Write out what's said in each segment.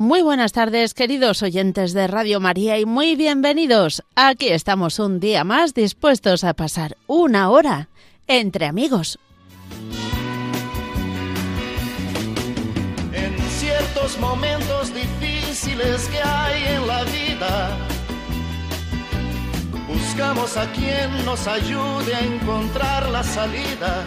Muy buenas tardes, queridos oyentes de Radio María, y muy bienvenidos. Aquí estamos un día más dispuestos a pasar una hora entre amigos. En ciertos momentos difíciles que hay en la vida, buscamos a quien nos ayude a encontrar la salida.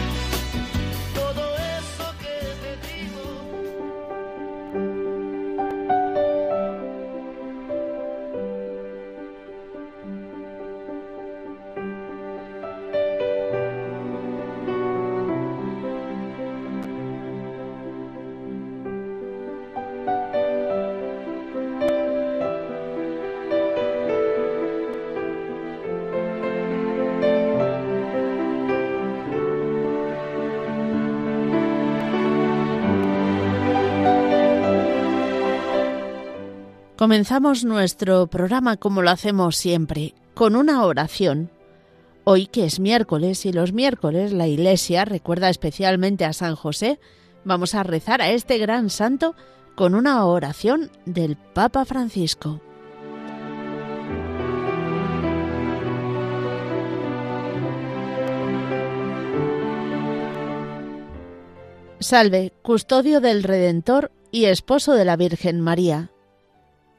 Comenzamos nuestro programa como lo hacemos siempre, con una oración. Hoy que es miércoles y los miércoles la Iglesia recuerda especialmente a San José, vamos a rezar a este gran santo con una oración del Papa Francisco. Salve, custodio del Redentor y esposo de la Virgen María.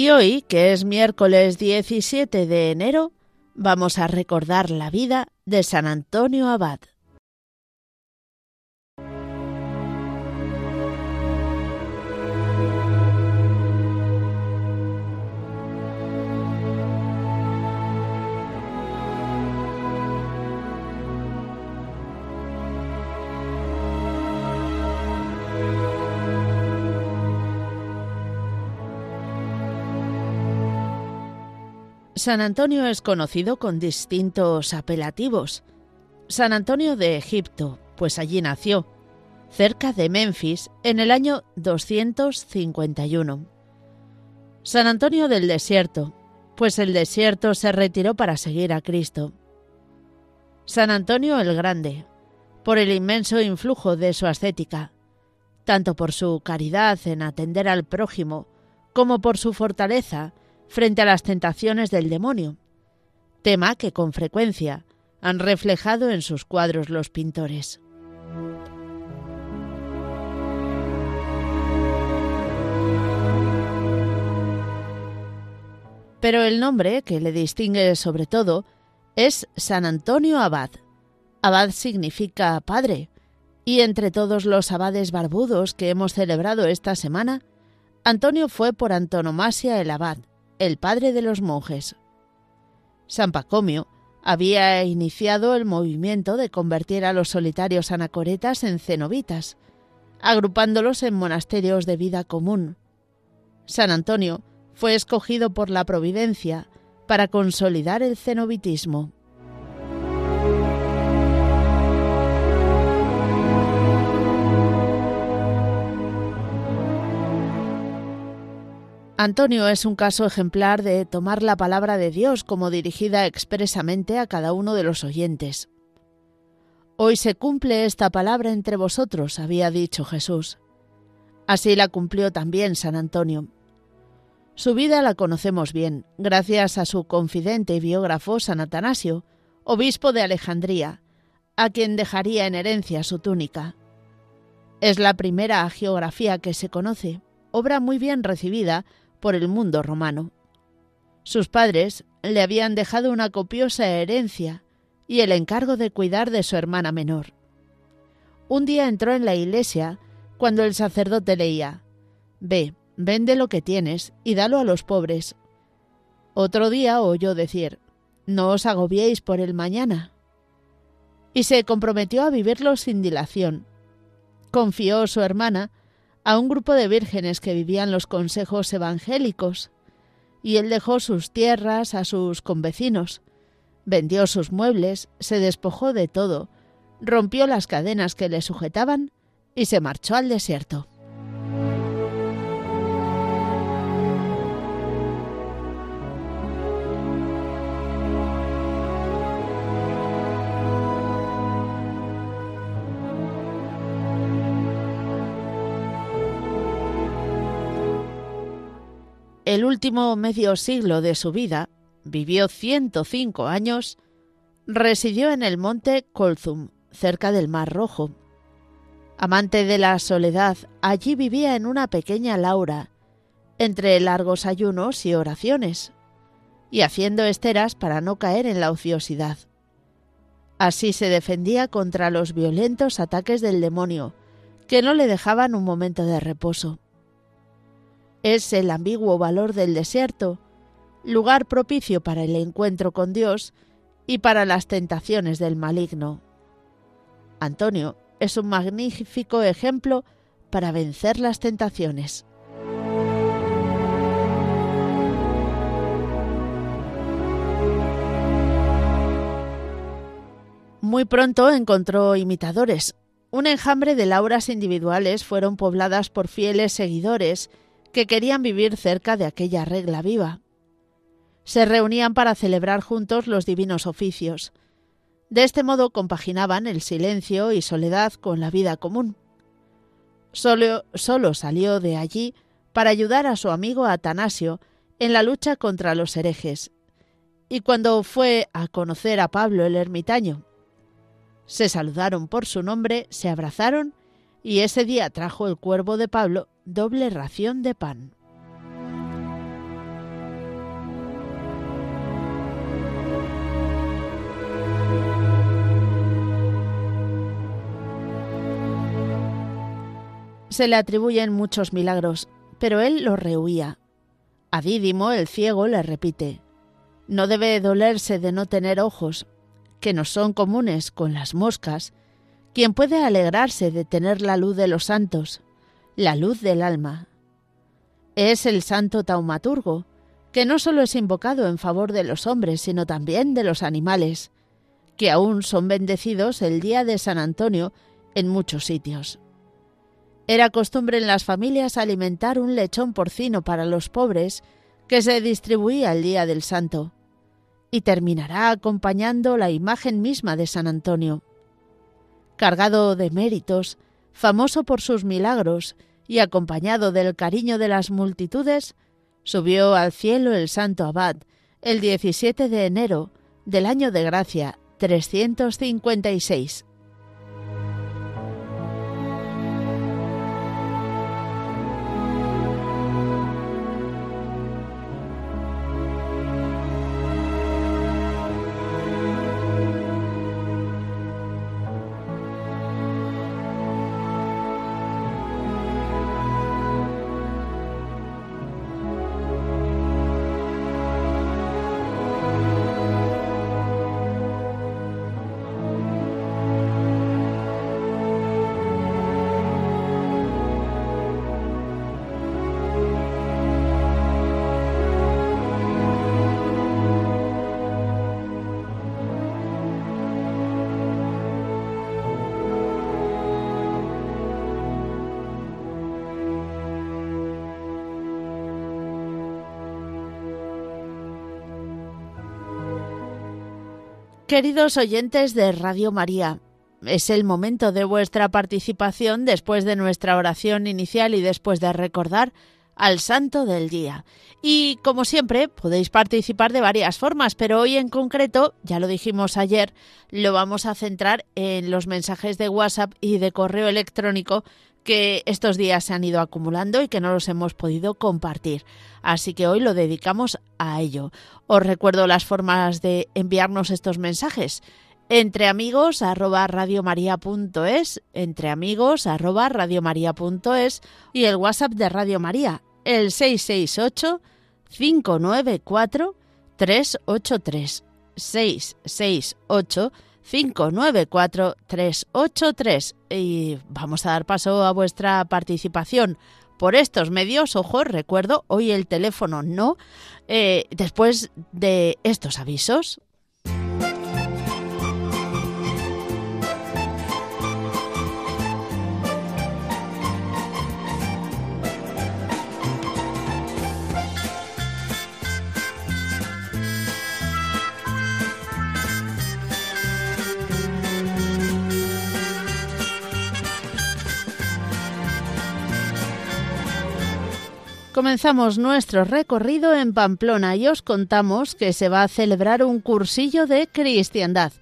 Y hoy, que es miércoles 17 de enero, vamos a recordar la vida de San Antonio Abad. San Antonio es conocido con distintos apelativos. San Antonio de Egipto, pues allí nació, cerca de Memphis, en el año 251. San Antonio del Desierto, pues el desierto se retiró para seguir a Cristo. San Antonio el Grande, por el inmenso influjo de su ascética, tanto por su caridad en atender al prójimo, como por su fortaleza frente a las tentaciones del demonio, tema que con frecuencia han reflejado en sus cuadros los pintores. Pero el nombre que le distingue sobre todo es San Antonio Abad. Abad significa padre, y entre todos los abades barbudos que hemos celebrado esta semana, Antonio fue por antonomasia el abad, el padre de los monjes. San Pacomio había iniciado el movimiento de convertir a los solitarios anacoretas en cenobitas, agrupándolos en monasterios de vida común. San Antonio fue escogido por la Providencia para consolidar el cenobitismo. Antonio es un caso ejemplar de tomar la palabra de Dios como dirigida expresamente a cada uno de los oyentes. Hoy se cumple esta palabra entre vosotros, había dicho Jesús. Así la cumplió también San Antonio. Su vida la conocemos bien, gracias a su confidente y biógrafo San Atanasio, obispo de Alejandría, a quien dejaría en herencia su túnica. Es la primera geografía que se conoce, obra muy bien recibida por el mundo romano. Sus padres le habían dejado una copiosa herencia y el encargo de cuidar de su hermana menor. Un día entró en la iglesia cuando el sacerdote leía Ve, vende lo que tienes y dalo a los pobres. Otro día oyó decir No os agobiéis por el mañana. Y se comprometió a vivirlo sin dilación. Confió su hermana a un grupo de vírgenes que vivían los consejos evangélicos, y él dejó sus tierras a sus convecinos, vendió sus muebles, se despojó de todo, rompió las cadenas que le sujetaban y se marchó al desierto. El último medio siglo de su vida, vivió 105 años, residió en el monte Colzum, cerca del Mar Rojo. Amante de la soledad, allí vivía en una pequeña laura, entre largos ayunos y oraciones, y haciendo esteras para no caer en la ociosidad. Así se defendía contra los violentos ataques del demonio, que no le dejaban un momento de reposo es el ambiguo valor del desierto, lugar propicio para el encuentro con Dios y para las tentaciones del maligno. Antonio es un magnífico ejemplo para vencer las tentaciones. Muy pronto encontró imitadores. Un enjambre de lauras individuales fueron pobladas por fieles seguidores que querían vivir cerca de aquella regla viva. Se reunían para celebrar juntos los divinos oficios. De este modo compaginaban el silencio y soledad con la vida común. Solo, solo salió de allí para ayudar a su amigo Atanasio en la lucha contra los herejes, y cuando fue a conocer a Pablo el ermitaño, se saludaron por su nombre, se abrazaron, y ese día trajo el cuervo de Pablo doble ración de pan. Se le atribuyen muchos milagros, pero él los rehuía. A Dídimo, el ciego, le repite, no debe dolerse de no tener ojos, que no son comunes con las moscas, quien puede alegrarse de tener la luz de los santos, la luz del alma. Es el santo taumaturgo, que no solo es invocado en favor de los hombres, sino también de los animales, que aún son bendecidos el día de San Antonio en muchos sitios. Era costumbre en las familias alimentar un lechón porcino para los pobres que se distribuía el día del santo, y terminará acompañando la imagen misma de San Antonio. Cargado de méritos, famoso por sus milagros y acompañado del cariño de las multitudes, subió al cielo el santo abad el 17 de enero del año de gracia 356. Queridos oyentes de Radio María, es el momento de vuestra participación después de nuestra oración inicial y después de recordar al santo del día. Y como siempre, podéis participar de varias formas, pero hoy en concreto, ya lo dijimos ayer, lo vamos a centrar en los mensajes de WhatsApp y de correo electrónico que estos días se han ido acumulando y que no los hemos podido compartir. Así que hoy lo dedicamos a ello. Os recuerdo las formas de enviarnos estos mensajes. Entre amigos arroba radiomaria.es, entre amigos arroba radiomaria.es y el WhatsApp de Radio María, el 668 594 383 668 594-383 y vamos a dar paso a vuestra participación por estos medios. Ojo, recuerdo, hoy el teléfono no. Eh, después de estos avisos. Comenzamos nuestro recorrido en Pamplona y os contamos que se va a celebrar un cursillo de cristiandad.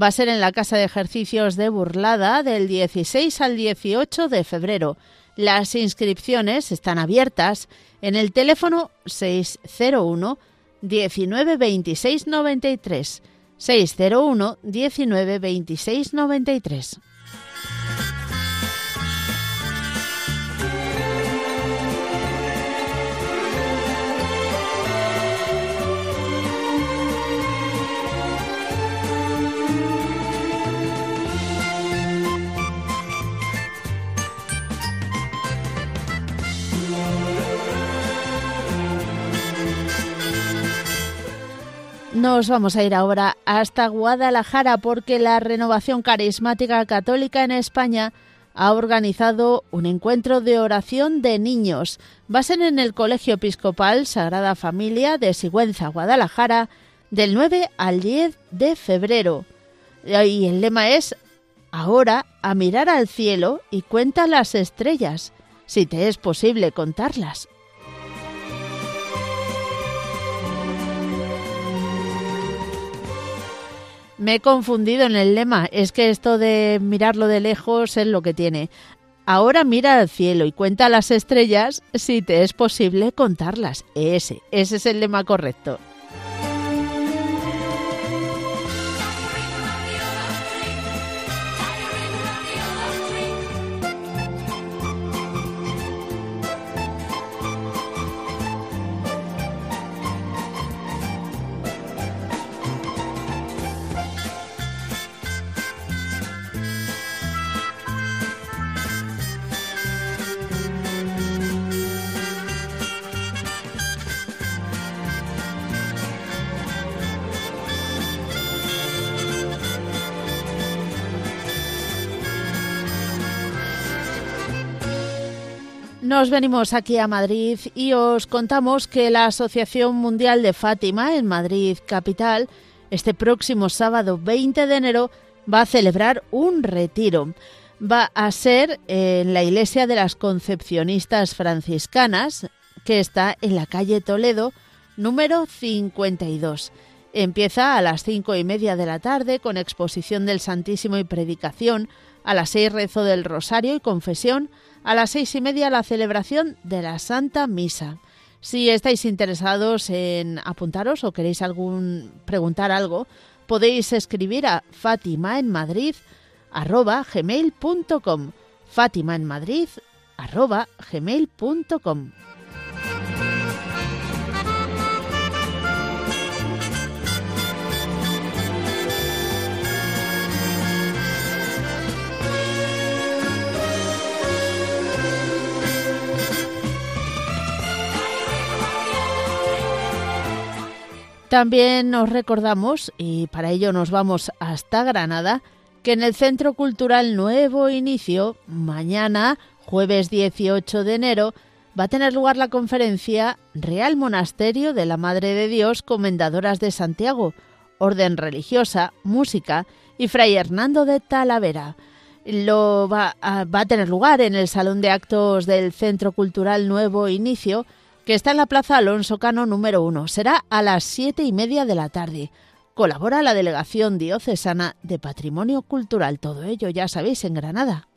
Va a ser en la Casa de Ejercicios de Burlada del 16 al 18 de febrero. Las inscripciones están abiertas en el teléfono 601 19 26 93 601 19 26 93. Nos vamos a ir ahora hasta Guadalajara porque la Renovación Carismática Católica en España ha organizado un encuentro de oración de niños. Va a ser en el Colegio Episcopal Sagrada Familia de Sigüenza, Guadalajara, del 9 al 10 de febrero. Y el lema es Ahora a mirar al cielo y cuenta las estrellas, si te es posible contarlas. Me he confundido en el lema. Es que esto de mirarlo de lejos es lo que tiene. Ahora mira al cielo y cuenta las estrellas si te es posible contarlas. Ese, ese es el lema correcto. Nos venimos aquí a Madrid y os contamos que la Asociación Mundial de Fátima en Madrid Capital este próximo sábado 20 de enero va a celebrar un retiro. Va a ser en la iglesia de las Concepcionistas Franciscanas, que está en la calle Toledo, número 52. Empieza a las cinco y media de la tarde con exposición del Santísimo y predicación, a las seis rezo del Rosario y confesión, a las seis y media la celebración de la Santa Misa. Si estáis interesados en apuntaros o queréis algún preguntar algo, podéis escribir a Fátima en Madrid gmail.com Fátima en Madrid gmail.com También nos recordamos, y para ello nos vamos hasta Granada, que en el Centro Cultural Nuevo Inicio, mañana, jueves 18 de enero, va a tener lugar la conferencia Real Monasterio de la Madre de Dios Comendadoras de Santiago, Orden Religiosa, Música y Fray Hernando de Talavera. Lo va a, va a tener lugar en el Salón de Actos del Centro Cultural Nuevo Inicio que está en la Plaza Alonso Cano número 1. Será a las siete y media de la tarde. Colabora la Delegación Diocesana de Patrimonio Cultural. Todo ello, ya sabéis, en Granada.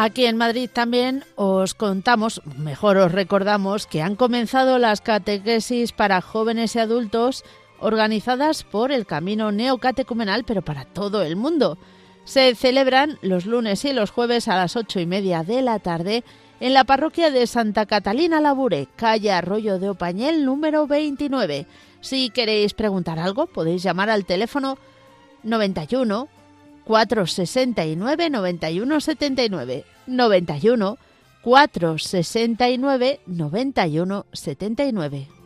Aquí en Madrid también os contamos, mejor os recordamos, que han comenzado las catequesis para jóvenes y adultos organizadas por el Camino Neocatecumenal, pero para todo el mundo. Se celebran los lunes y los jueves a las ocho y media de la tarde en la parroquia de Santa Catalina Labure, calle Arroyo de Opañel, número 29. Si queréis preguntar algo, podéis llamar al teléfono 91 469 91 79 91 469 91 79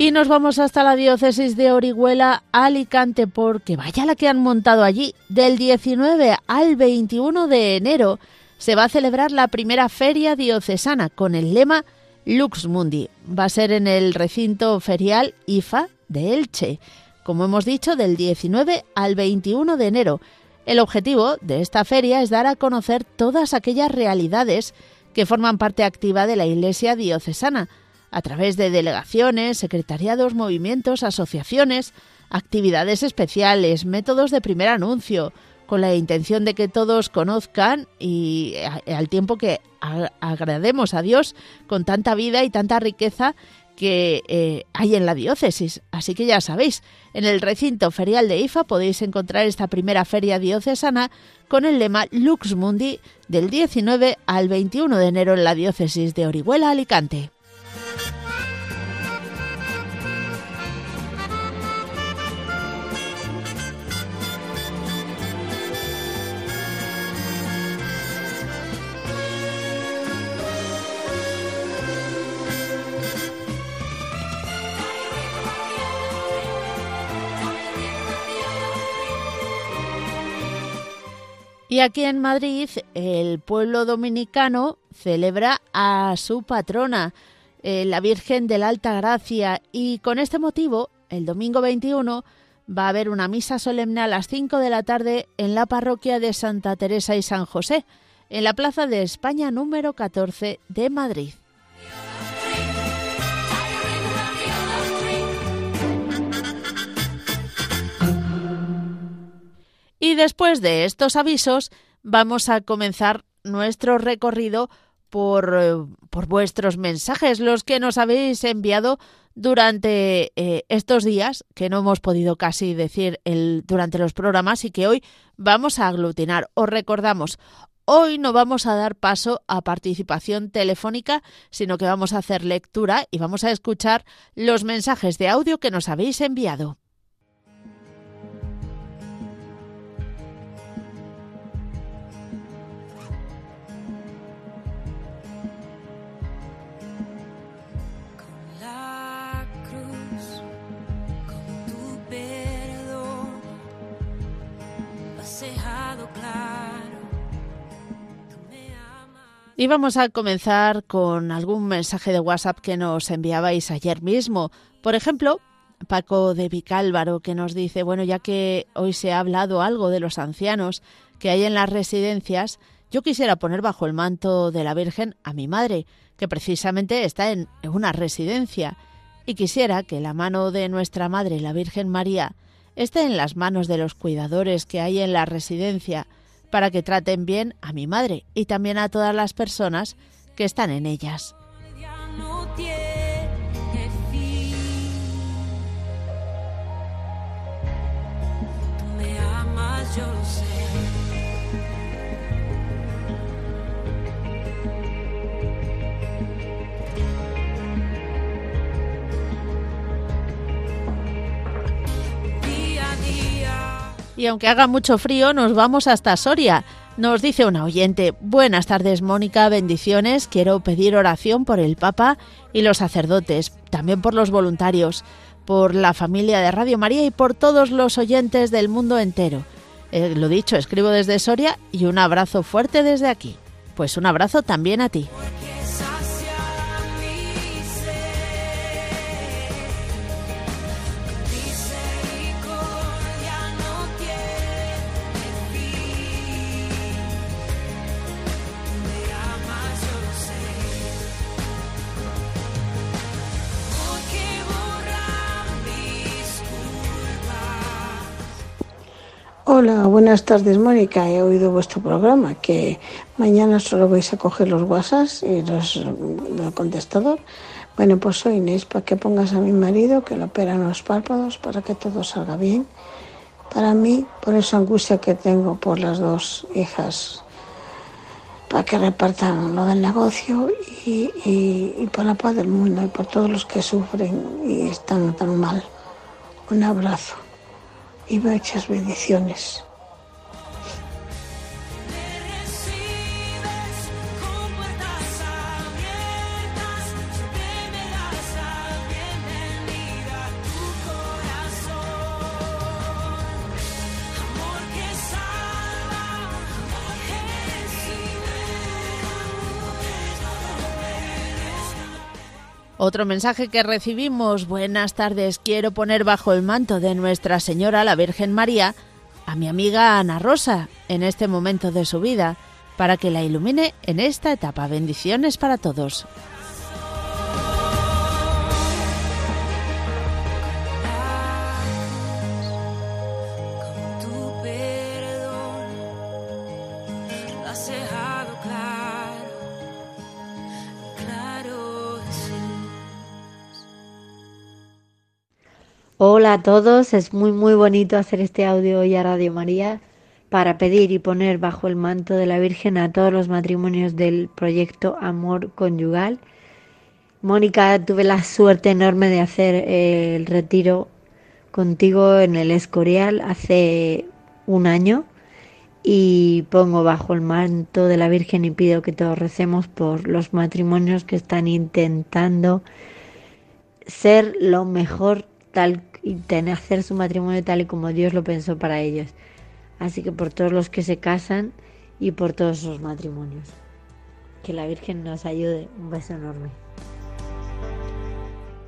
Y nos vamos hasta la diócesis de Orihuela, Alicante, porque vaya la que han montado allí. Del 19 al 21 de enero se va a celebrar la primera feria diocesana con el lema Lux Mundi. Va a ser en el recinto ferial IFA de Elche, como hemos dicho, del 19 al 21 de enero. El objetivo de esta feria es dar a conocer todas aquellas realidades que forman parte activa de la Iglesia diocesana a través de delegaciones, secretariados, movimientos, asociaciones, actividades especiales, métodos de primer anuncio, con la intención de que todos conozcan y al tiempo que agrademos a Dios con tanta vida y tanta riqueza que eh, hay en la diócesis. Así que ya sabéis, en el recinto ferial de IFA podéis encontrar esta primera feria diocesana con el lema Lux Mundi del 19 al 21 de enero en la diócesis de Orihuela, Alicante. Y aquí en Madrid, el pueblo dominicano celebra a su patrona, eh, la Virgen de la Alta Gracia, y con este motivo, el domingo 21, va a haber una misa solemne a las 5 de la tarde en la parroquia de Santa Teresa y San José, en la Plaza de España número 14 de Madrid. Y después de estos avisos, vamos a comenzar nuestro recorrido por, eh, por vuestros mensajes, los que nos habéis enviado durante eh, estos días, que no hemos podido casi decir durante los programas y que hoy vamos a aglutinar. Os recordamos, hoy no vamos a dar paso a participación telefónica, sino que vamos a hacer lectura y vamos a escuchar los mensajes de audio que nos habéis enviado. Y vamos a comenzar con algún mensaje de WhatsApp que nos enviabais ayer mismo. Por ejemplo, Paco de Vicálvaro que nos dice, bueno, ya que hoy se ha hablado algo de los ancianos que hay en las residencias, yo quisiera poner bajo el manto de la Virgen a mi madre, que precisamente está en una residencia, y quisiera que la mano de nuestra madre, la Virgen María, esté en las manos de los cuidadores que hay en la residencia, para que traten bien a mi madre y también a todas las personas que están en ellas. Y aunque haga mucho frío nos vamos hasta Soria. Nos dice una oyente, buenas tardes Mónica, bendiciones, quiero pedir oración por el Papa y los sacerdotes, también por los voluntarios, por la familia de Radio María y por todos los oyentes del mundo entero. Eh, lo dicho, escribo desde Soria y un abrazo fuerte desde aquí. Pues un abrazo también a ti. Hola, buenas tardes Mónica. He oído vuestro programa que mañana solo vais a coger los WhatsApp y los el contestador. Bueno, pues soy Inés para que pongas a mi marido que le operan los párpados para que todo salga bien. Para mí, por esa angustia que tengo por las dos hijas, para que repartan lo del negocio y, y por la paz del mundo y por todos los que sufren y están tan mal. Un abrazo y muchas bendiciones. Otro mensaje que recibimos, buenas tardes, quiero poner bajo el manto de Nuestra Señora la Virgen María a mi amiga Ana Rosa en este momento de su vida, para que la ilumine en esta etapa. Bendiciones para todos. Hola a todos, es muy muy bonito hacer este audio hoy a Radio María para pedir y poner bajo el manto de la Virgen a todos los matrimonios del proyecto Amor Conyugal. Mónica, tuve la suerte enorme de hacer eh, el retiro contigo en el Escorial hace un año y pongo bajo el manto de la Virgen y pido que todos recemos por los matrimonios que están intentando ser lo mejor tal y tener, hacer su matrimonio tal y como Dios lo pensó para ellos. Así que por todos los que se casan y por todos los matrimonios. Que la Virgen nos ayude. Un beso enorme.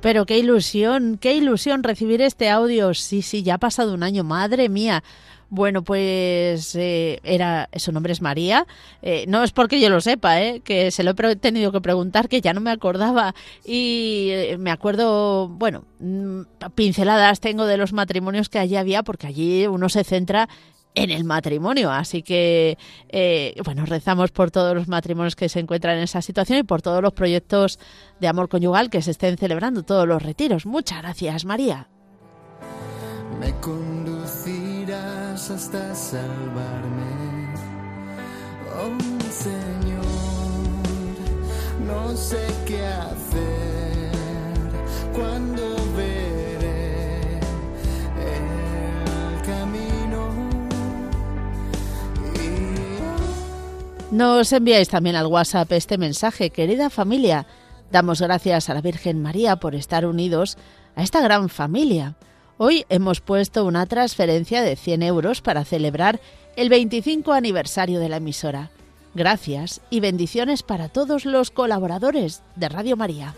Pero qué ilusión, qué ilusión recibir este audio. Sí, sí, ya ha pasado un año, madre mía. Bueno, pues eh, era su nombre es María. Eh, no es porque yo lo sepa, eh, que se lo he tenido que preguntar, que ya no me acordaba. Y me acuerdo, bueno, mm, pinceladas tengo de los matrimonios que allí había, porque allí uno se centra en el matrimonio. Así que, bueno, rezamos por todos los matrimonios que se encuentran en esa situación y por todos los proyectos de amor conyugal que se estén celebrando, todos los retiros. Muchas gracias, María. Me hasta salvarme, oh Señor, no sé qué hacer cuando veré el camino. Nos enviáis también al WhatsApp este mensaje, querida familia. Damos gracias a la Virgen María por estar unidos a esta gran familia. Hoy hemos puesto una transferencia de 100 euros para celebrar el 25 aniversario de la emisora. Gracias y bendiciones para todos los colaboradores de Radio María.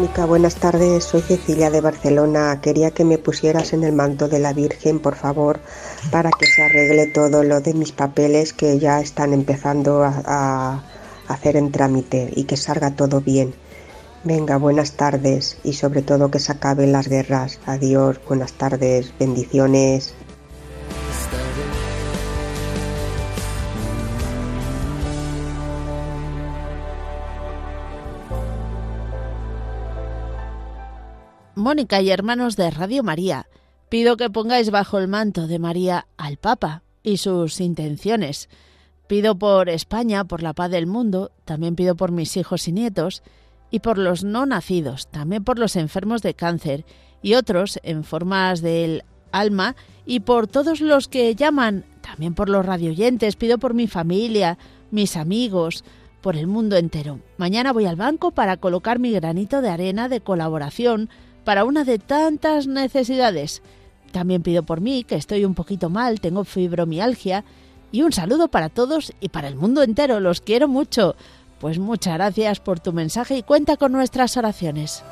Mónica, buenas tardes. Soy Cecilia de Barcelona. Quería que me pusieras en el manto de la Virgen, por favor, para que se arregle todo lo de mis papeles que ya están empezando a, a hacer en trámite y que salga todo bien. Venga, buenas tardes y sobre todo que se acaben las guerras. Adiós, buenas tardes, bendiciones. Mónica y hermanos de Radio María, pido que pongáis bajo el manto de María al Papa y sus intenciones. Pido por España, por la paz del mundo, también pido por mis hijos y nietos, y por los no nacidos, también por los enfermos de cáncer y otros en formas del alma, y por todos los que llaman, también por los radioyentes, pido por mi familia, mis amigos, por el mundo entero. Mañana voy al banco para colocar mi granito de arena de colaboración para una de tantas necesidades. También pido por mí, que estoy un poquito mal, tengo fibromialgia, y un saludo para todos y para el mundo entero. Los quiero mucho. Pues muchas gracias por tu mensaje y cuenta con nuestras oraciones.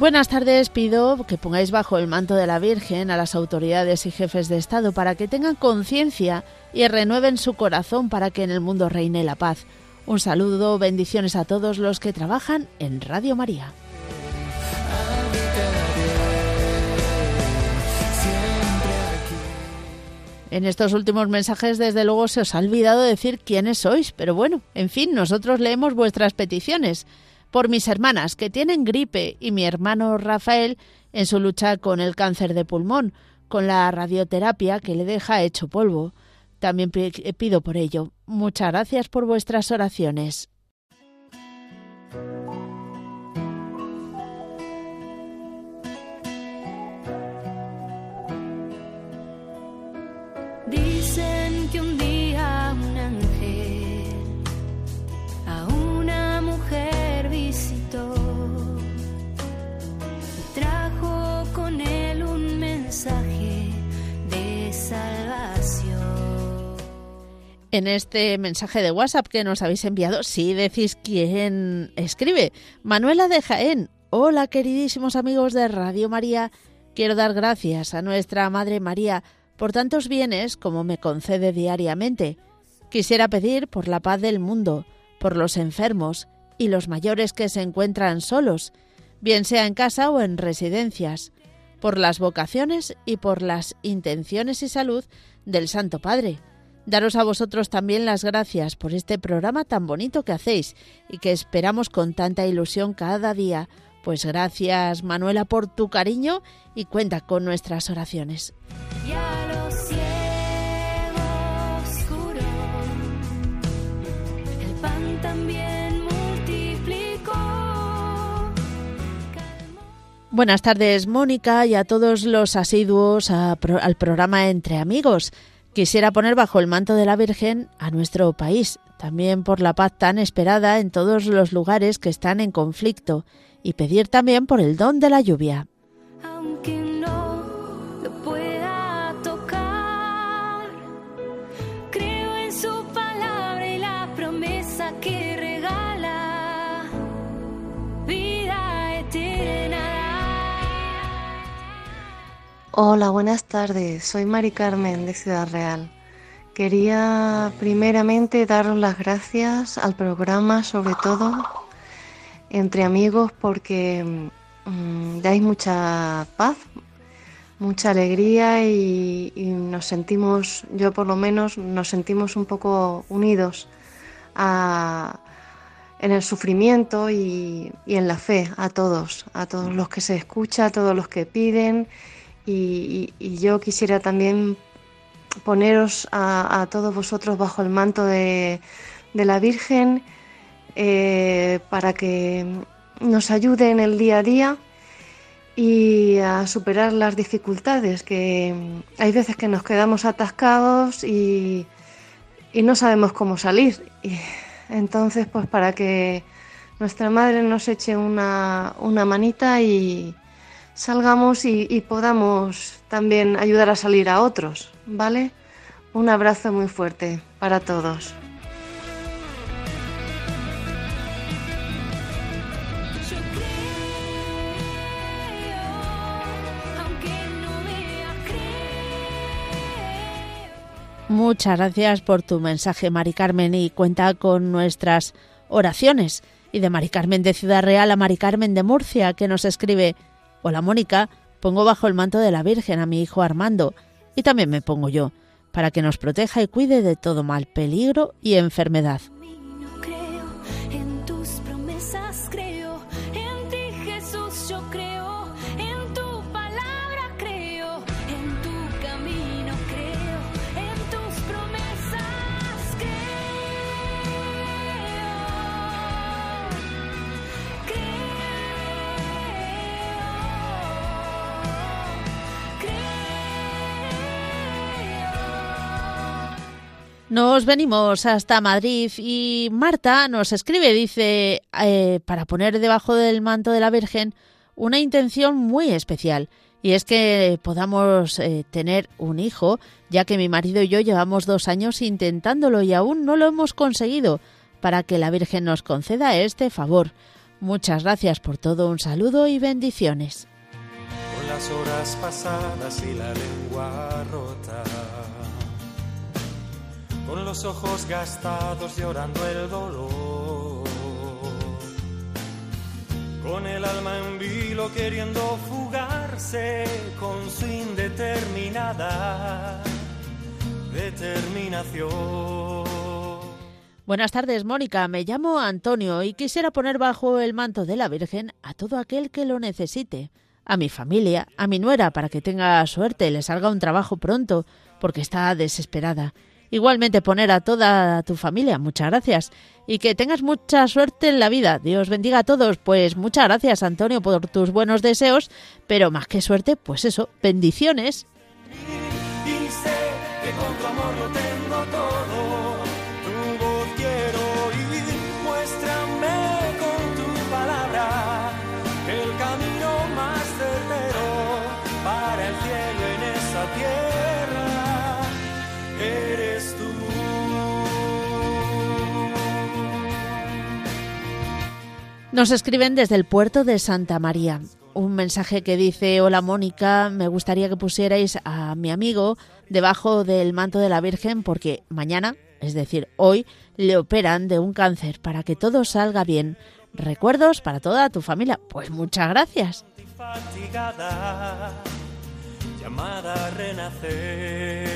Buenas tardes, pido que pongáis bajo el manto de la Virgen a las autoridades y jefes de Estado para que tengan conciencia y renueven su corazón para que en el mundo reine la paz. Un saludo, bendiciones a todos los que trabajan en Radio María. En estos últimos mensajes, desde luego, se os ha olvidado decir quiénes sois, pero bueno, en fin, nosotros leemos vuestras peticiones. Por mis hermanas que tienen gripe y mi hermano Rafael en su lucha con el cáncer de pulmón, con la radioterapia que le deja hecho polvo. También pi- pido por ello. Muchas gracias por vuestras oraciones. En este mensaje de WhatsApp que nos habéis enviado, sí decís quién escribe. Manuela de Jaén. Hola, queridísimos amigos de Radio María. Quiero dar gracias a nuestra Madre María por tantos bienes como me concede diariamente. Quisiera pedir por la paz del mundo, por los enfermos y los mayores que se encuentran solos, bien sea en casa o en residencias. por las vocaciones y por las intenciones y salud del Santo Padre. Daros a vosotros también las gracias por este programa tan bonito que hacéis y que esperamos con tanta ilusión cada día. Pues gracias Manuela por tu cariño y cuenta con nuestras oraciones. Buenas tardes, Mónica, y a todos los asiduos a pro- al programa Entre Amigos. Quisiera poner bajo el manto de la Virgen a nuestro país, también por la paz tan esperada en todos los lugares que están en conflicto, y pedir también por el don de la lluvia. Hola, buenas tardes. Soy Mari Carmen de Ciudad Real. Quería primeramente daros las gracias al programa, sobre todo entre amigos, porque mm, dais mucha paz, mucha alegría y, nos sentimos, yo por lo menos, nos sentimos un poco unidos a- en el sufrimiento y, y en la fe a todos, a todos los que se escucha, a todos los que piden. Y, yo quisiera también poneros a, a todos vosotros bajo el manto de, de la Virgen eh, para que nos ayude en el día a día y a superar las dificultades, que hay veces que nos quedamos atascados y, y no sabemos cómo salir. Y entonces, pues para que nuestra madre nos eche una, una manita y salgamos y, y podamos también ayudar a salir a otros, ¿vale? Un abrazo muy fuerte para todos. Muchas gracias por tu mensaje, Mari Carmen, y cuenta con nuestras oraciones. Y de Mari Carmen de Ciudad Real a Mari Carmen de Murcia, que nos escribe, Hola Mónica, pongo bajo el manto de la Virgen a mi hijo Armando, y también me pongo yo, para que nos proteja y cuide de todo mal, peligro y enfermedad. Nos venimos hasta Madrid y Marta nos escribe, dice, eh, para poner debajo del manto de la Virgen una intención muy especial. Y es que podamos eh, tener un hijo, ya que mi marido y yo llevamos dos años intentándolo y aún no lo hemos conseguido, para que la Virgen nos conceda este favor. Muchas gracias por todo, un saludo y bendiciones. con las horas pasadas y la lengua rota, con los ojos gastados llorando el dolor, con el alma en vilo queriendo fugarse con su indeterminada determinación. Buenas tardes, Mónica. Me llamo Antonio y quisiera poner bajo el manto de la Virgen a todo aquel que lo necesite. A mi familia, a mi nuera, para que tenga suerte le salga un trabajo pronto, porque está desesperada. Igualmente poner a toda tu familia, muchas gracias. Y que tengas mucha suerte en la vida. Dios bendiga a todos. Pues muchas gracias, Antonio, por tus buenos deseos. Pero más que suerte, pues eso, bendiciones. Nos escriben desde el puerto de Santa María. Un mensaje que dice, hola Mónica, me gustaría que pusierais a mi amigo debajo del manto de la Virgen porque mañana, es decir, hoy, le operan de un cáncer para que todo salga bien. Recuerdos para toda tu familia. Pues muchas gracias. llamada a renacer,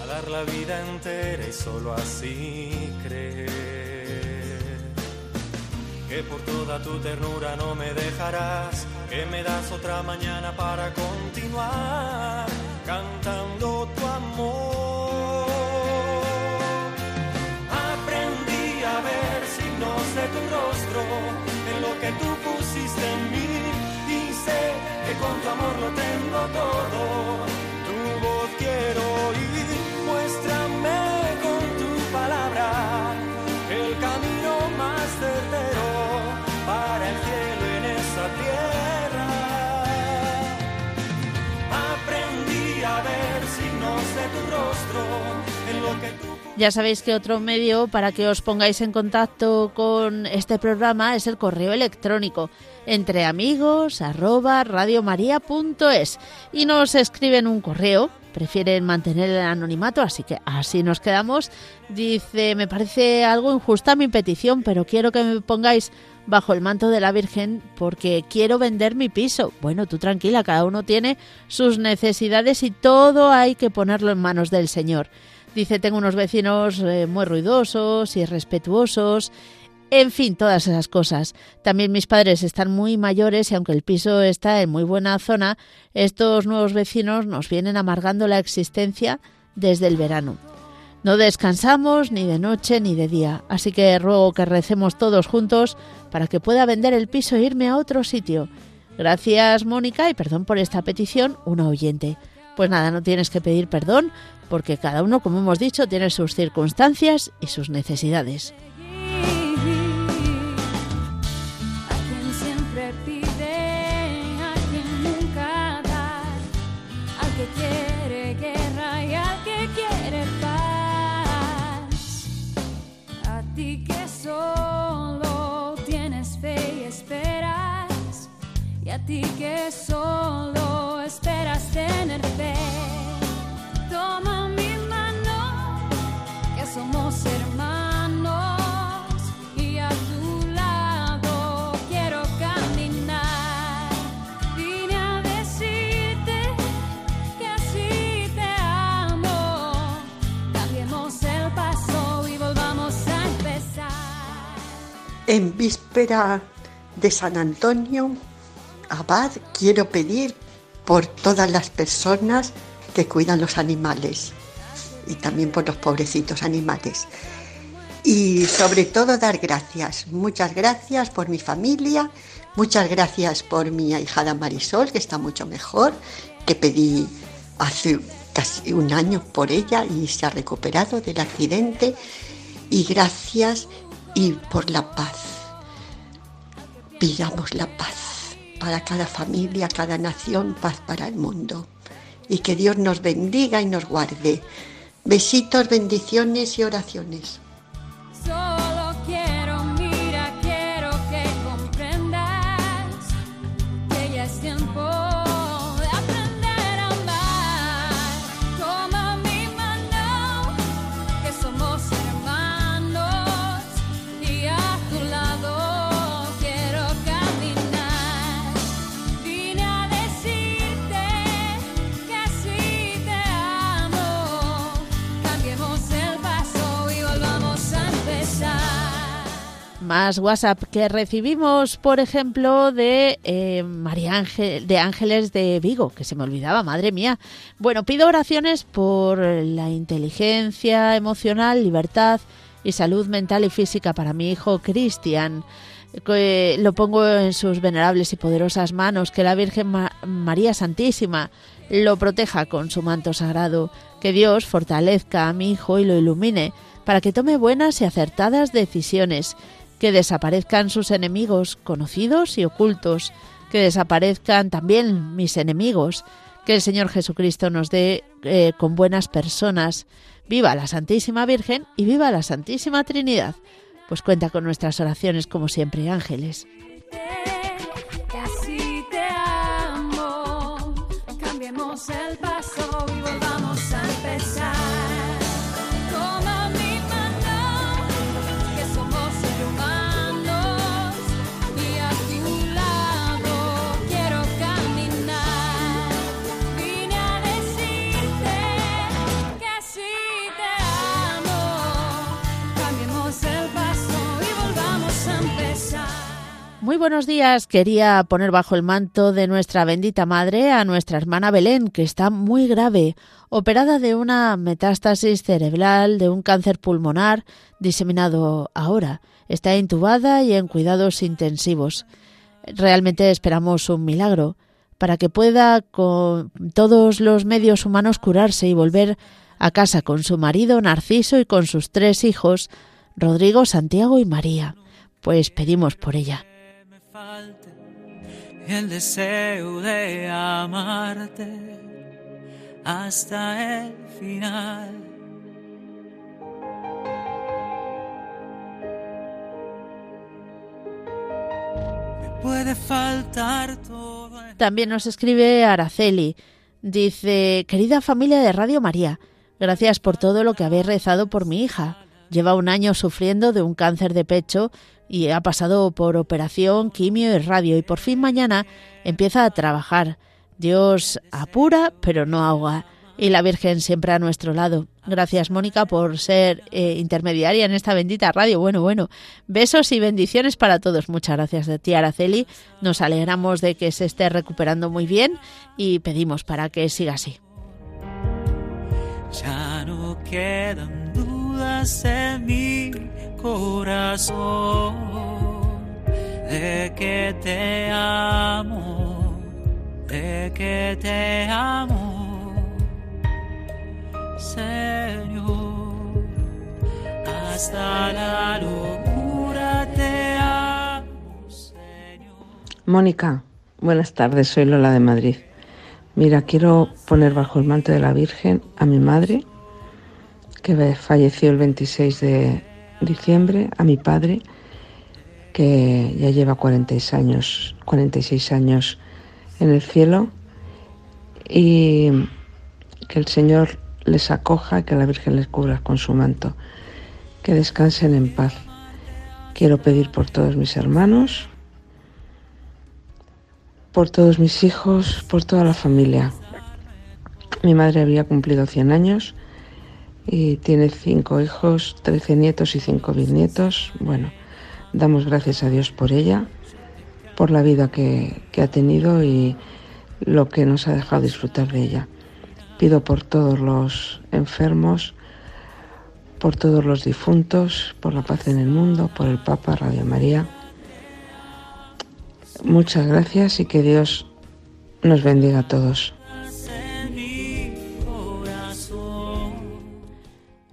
a dar la vida entera y solo así creer que por toda tu ternura no me dejarás, que me das otra mañana para continuar cantando tu amor. Aprendí a ver signos de tu rostro en lo que tú pusiste en mí y sé que con tu amor lo tengo todo. Ya sabéis que otro medio para que os pongáis en contacto con este programa es el correo electrónico entre amigos y nos escriben un correo prefieren mantener el anonimato así que así nos quedamos dice me parece algo injusta mi petición pero quiero que me pongáis bajo el manto de la Virgen porque quiero vender mi piso. Bueno, tú tranquila, cada uno tiene sus necesidades y todo hay que ponerlo en manos del Señor. Dice, tengo unos vecinos eh, muy ruidosos, irrespetuosos, en fin, todas esas cosas. También mis padres están muy mayores y aunque el piso está en muy buena zona, estos nuevos vecinos nos vienen amargando la existencia desde el verano. No descansamos ni de noche ni de día, así que ruego que recemos todos juntos para que pueda vender el piso e irme a otro sitio. Gracias, Mónica, y perdón por esta petición, una oyente. Pues nada, no tienes que pedir perdón, porque cada uno, como hemos dicho, tiene sus circunstancias y sus necesidades. A quien siempre pide, a En víspera de San Antonio, Abad, quiero pedir por todas las personas que cuidan los animales y también por los pobrecitos animales. Y sobre todo dar gracias. Muchas gracias por mi familia, muchas gracias por mi ahijada Marisol, que está mucho mejor, que pedí hace casi un año por ella y se ha recuperado del accidente. Y gracias y por la paz. Pidamos la paz para cada familia, cada nación, paz para el mundo. Y que Dios nos bendiga y nos guarde. Besitos, bendiciones y oraciones. Más WhatsApp que recibimos, por ejemplo, de eh, María Ángel, de Ángeles de Vigo, que se me olvidaba, madre mía. Bueno, pido oraciones por la inteligencia emocional, libertad y salud mental y física para mi hijo Cristian. Lo pongo en sus venerables y poderosas manos, que la Virgen Ma- María Santísima lo proteja con su manto sagrado, que Dios fortalezca a mi hijo y lo ilumine para que tome buenas y acertadas decisiones, que desaparezcan sus enemigos conocidos y ocultos, que desaparezcan también mis enemigos, que el Señor Jesucristo nos dé eh, con buenas personas. Viva la Santísima Virgen y viva la Santísima Trinidad. Pues cuenta con nuestras oraciones como siempre, ángeles. Cambiemos el Muy buenos días. Quería poner bajo el manto de nuestra bendita madre a nuestra hermana Belén, que está muy grave, operada de una metástasis cerebral, de un cáncer pulmonar, diseminado ahora. Está intubada y en cuidados intensivos. Realmente esperamos un milagro para que pueda con todos los medios humanos curarse y volver a casa con su marido Narciso y con sus tres hijos, Rodrigo, Santiago y María. Pues pedimos por ella. El deseo de amarte hasta el final. Me puede faltar. También nos escribe Araceli. Dice, querida familia de Radio María, gracias por todo lo que habéis rezado por mi hija. Lleva un año sufriendo de un cáncer de pecho y ha pasado por operación, quimio y radio y por fin mañana empieza a trabajar. Dios apura, pero no ahoga. Y la Virgen siempre a nuestro lado. Gracias, Mónica, por ser eh, intermediaria en esta bendita radio. Bueno, bueno, besos y bendiciones para todos. Muchas gracias de ti, Araceli. Nos alegramos de que se esté recuperando muy bien y pedimos para que siga así. Corazón de que te amo, de que te amo, Señor, hasta la locura te amo, Señor. Mónica, buenas tardes, soy Lola de Madrid. Mira, quiero poner bajo el manto de la Virgen a mi madre, que falleció el 26 de diciembre, a mi padre, que ya lleva 46 años, 46 años en el cielo, y que el Señor les acoja, que la Virgen les cubra con su manto, que descansen en paz. Quiero pedir por todos mis hermanos, por todos mis hijos, por toda la familia. Mi madre había cumplido 100 años y tiene cinco hijos, 13 nietos y cinco bisnietos. Bueno, damos gracias a Dios por ella, por la vida que, que ha tenido y lo que nos ha dejado disfrutar de ella. Pido por todos los enfermos, por todos los difuntos, por la paz en el mundo, por el Papa Radio María. Muchas gracias y que Dios nos bendiga a todos.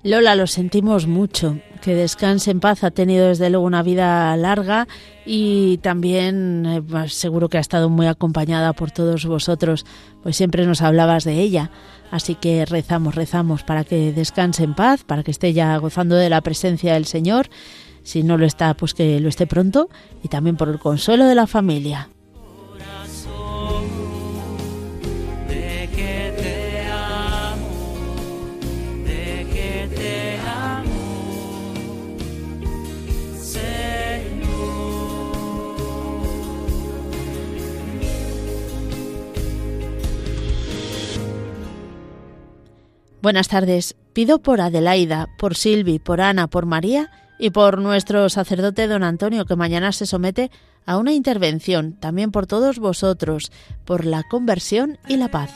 Lola, lo sentimos mucho. Que descanse en paz. Ha tenido desde luego una vida larga y también eh, pues, seguro que ha estado muy acompañada por todos vosotros. Pues siempre nos hablabas de ella. Así que rezamos, rezamos para que descanse en paz, para que esté ya gozando de la presencia del Señor. Si no lo está, pues que lo esté pronto. Y también por el consuelo de la familia. Buenas tardes. Pido por Adelaida, por Silvi, por Ana, por María y por nuestro sacerdote don Antonio, que mañana se somete a una intervención, también por todos vosotros, por la conversión y la paz.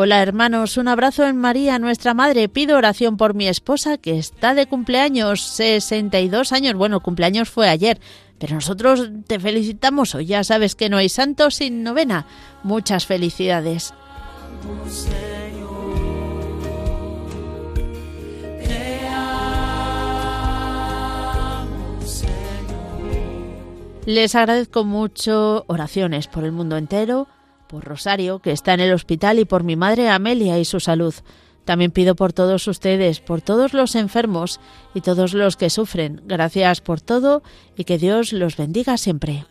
Hola hermanos, un abrazo en María, nuestra madre. Pido oración por mi esposa que está de cumpleaños, 62 años. Bueno, cumpleaños fue ayer, pero nosotros te felicitamos hoy. Ya sabes que no hay santo sin novena. Muchas felicidades. Les agradezco mucho oraciones por el mundo entero, por Rosario, que está en el hospital, y por mi madre Amelia y su salud. También pido por todos ustedes, por todos los enfermos y todos los que sufren. Gracias por todo y que Dios los bendiga siempre.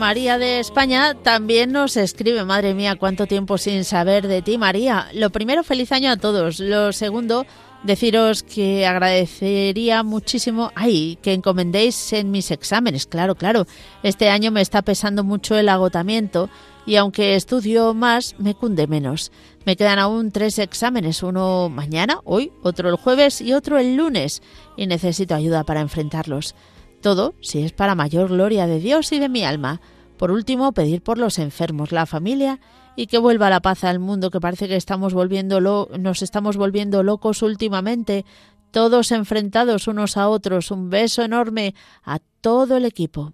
María de España también nos escribe, madre mía, cuánto tiempo sin saber de ti, María. Lo primero, feliz año a todos. Lo segundo, deciros que agradecería muchísimo, ay, que encomendéis en mis exámenes, claro, claro. Este año me está pesando mucho el agotamiento y aunque estudio más, me cunde menos. Me quedan aún tres exámenes, uno mañana, hoy, otro el jueves y otro el lunes, y necesito ayuda para enfrentarlos. Todo si es para mayor gloria de Dios y de mi alma. Por último, pedir por los enfermos, la familia y que vuelva la paz al mundo, que parece que estamos volviendo nos estamos volviendo locos últimamente, todos enfrentados unos a otros. Un beso enorme a todo el equipo.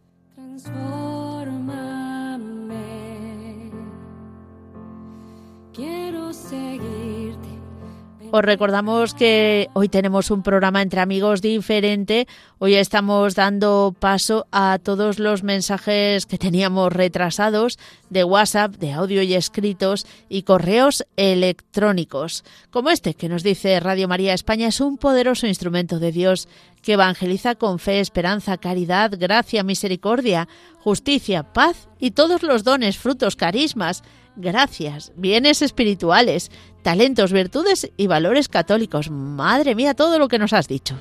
Os recordamos que hoy tenemos un programa entre amigos diferente. Hoy estamos dando paso a todos los mensajes que teníamos retrasados de WhatsApp, de audio y escritos y correos electrónicos. Como este que nos dice Radio María España es un poderoso instrumento de Dios que evangeliza con fe, esperanza, caridad, gracia, misericordia, justicia, paz y todos los dones, frutos, carismas gracias, bienes espirituales, talentos, virtudes y valores católicos. Madre mía, todo lo que nos has dicho.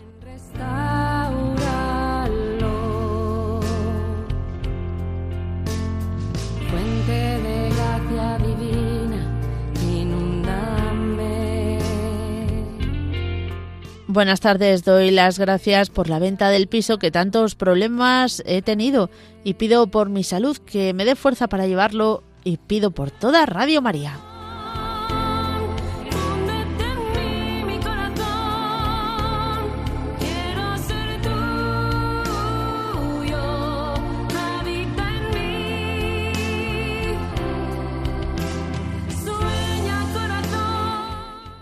Buenas tardes, doy las gracias por la venta del piso que tantos problemas he tenido y pido por mi salud que me dé fuerza para llevarlo y pido por toda Radio María.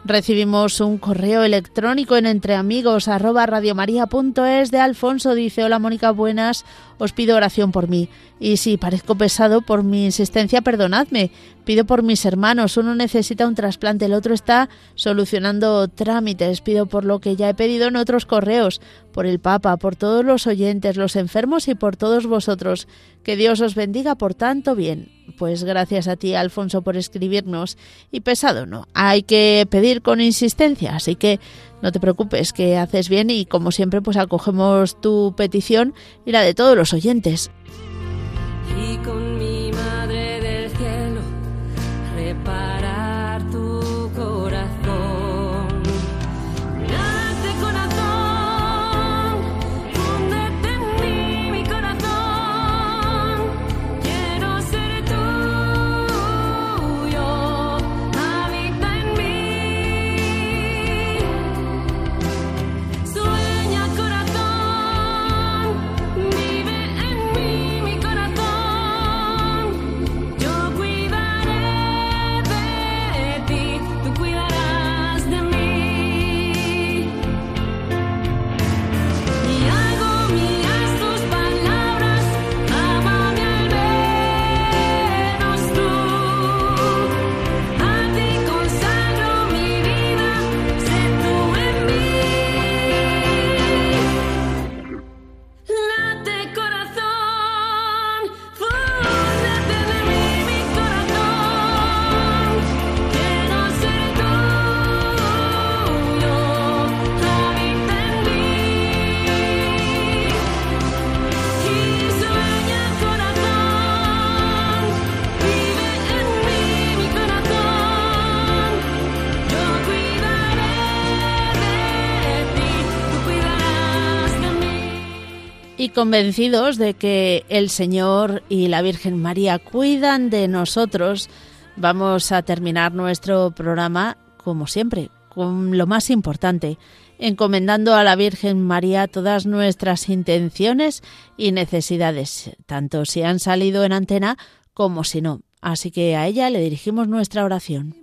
Recibimos un correo electrónico en entreamigos arroba radiomaria.es de Alfonso. Dice, hola Mónica, buenas, os pido oración por mí. Y si parezco pesado por mi insistencia, perdonadme. Pido por mis hermanos, uno necesita un trasplante, el otro está solucionando trámites. Pido por lo que ya he pedido en otros correos, por el Papa, por todos los oyentes, los enfermos y por todos vosotros. Que Dios os bendiga por tanto bien. Pues gracias a ti, Alfonso, por escribirnos. Y pesado, ¿no? Hay que pedir con insistencia, así que no te preocupes, que haces bien y como siempre, pues acogemos tu petición y la de todos los oyentes. Y con mi madre del cielo convencidos de que el Señor y la Virgen María cuidan de nosotros, vamos a terminar nuestro programa como siempre, con lo más importante, encomendando a la Virgen María todas nuestras intenciones y necesidades, tanto si han salido en antena como si no. Así que a ella le dirigimos nuestra oración.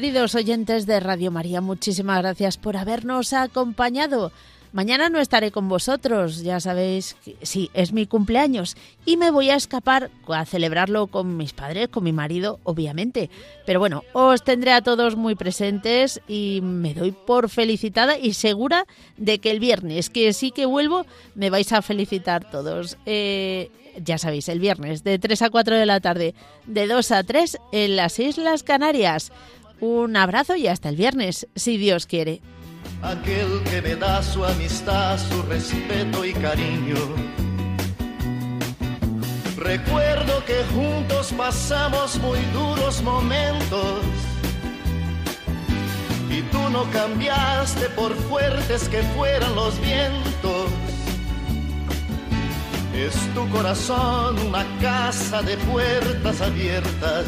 Queridos oyentes de Radio María, muchísimas gracias por habernos acompañado. Mañana no estaré con vosotros, ya sabéis, que, sí, es mi cumpleaños y me voy a escapar a celebrarlo con mis padres, con mi marido, obviamente. Pero bueno, os tendré a todos muy presentes y me doy por felicitada y segura de que el viernes, que sí que vuelvo, me vais a felicitar todos. Eh, ya sabéis, el viernes de 3 a 4 de la tarde, de 2 a 3 en las Islas Canarias. Un abrazo y hasta el viernes, si Dios quiere. aquel que me da su amistad, su respeto y cariño. Recuerdo que juntos pasamos muy duros momentos y tú no cambiaste por fuertes que fueran los vientos. Es tu corazón una casa de puertas abiertas.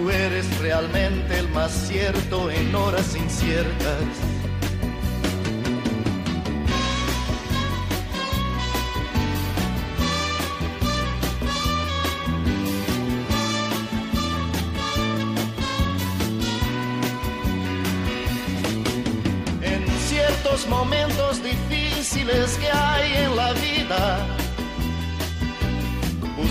Tú eres realmente el más cierto en horas inciertas. En ciertos momentos difíciles que hay en la vida,